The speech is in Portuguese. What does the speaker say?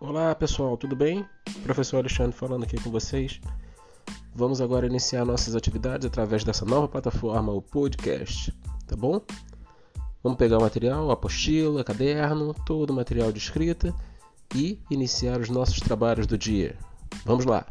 Olá pessoal, tudo bem? Professor Alexandre falando aqui com vocês. Vamos agora iniciar nossas atividades através dessa nova plataforma, o podcast, tá bom? Vamos pegar o material, apostila, caderno, todo o material de escrita e iniciar os nossos trabalhos do dia. Vamos lá!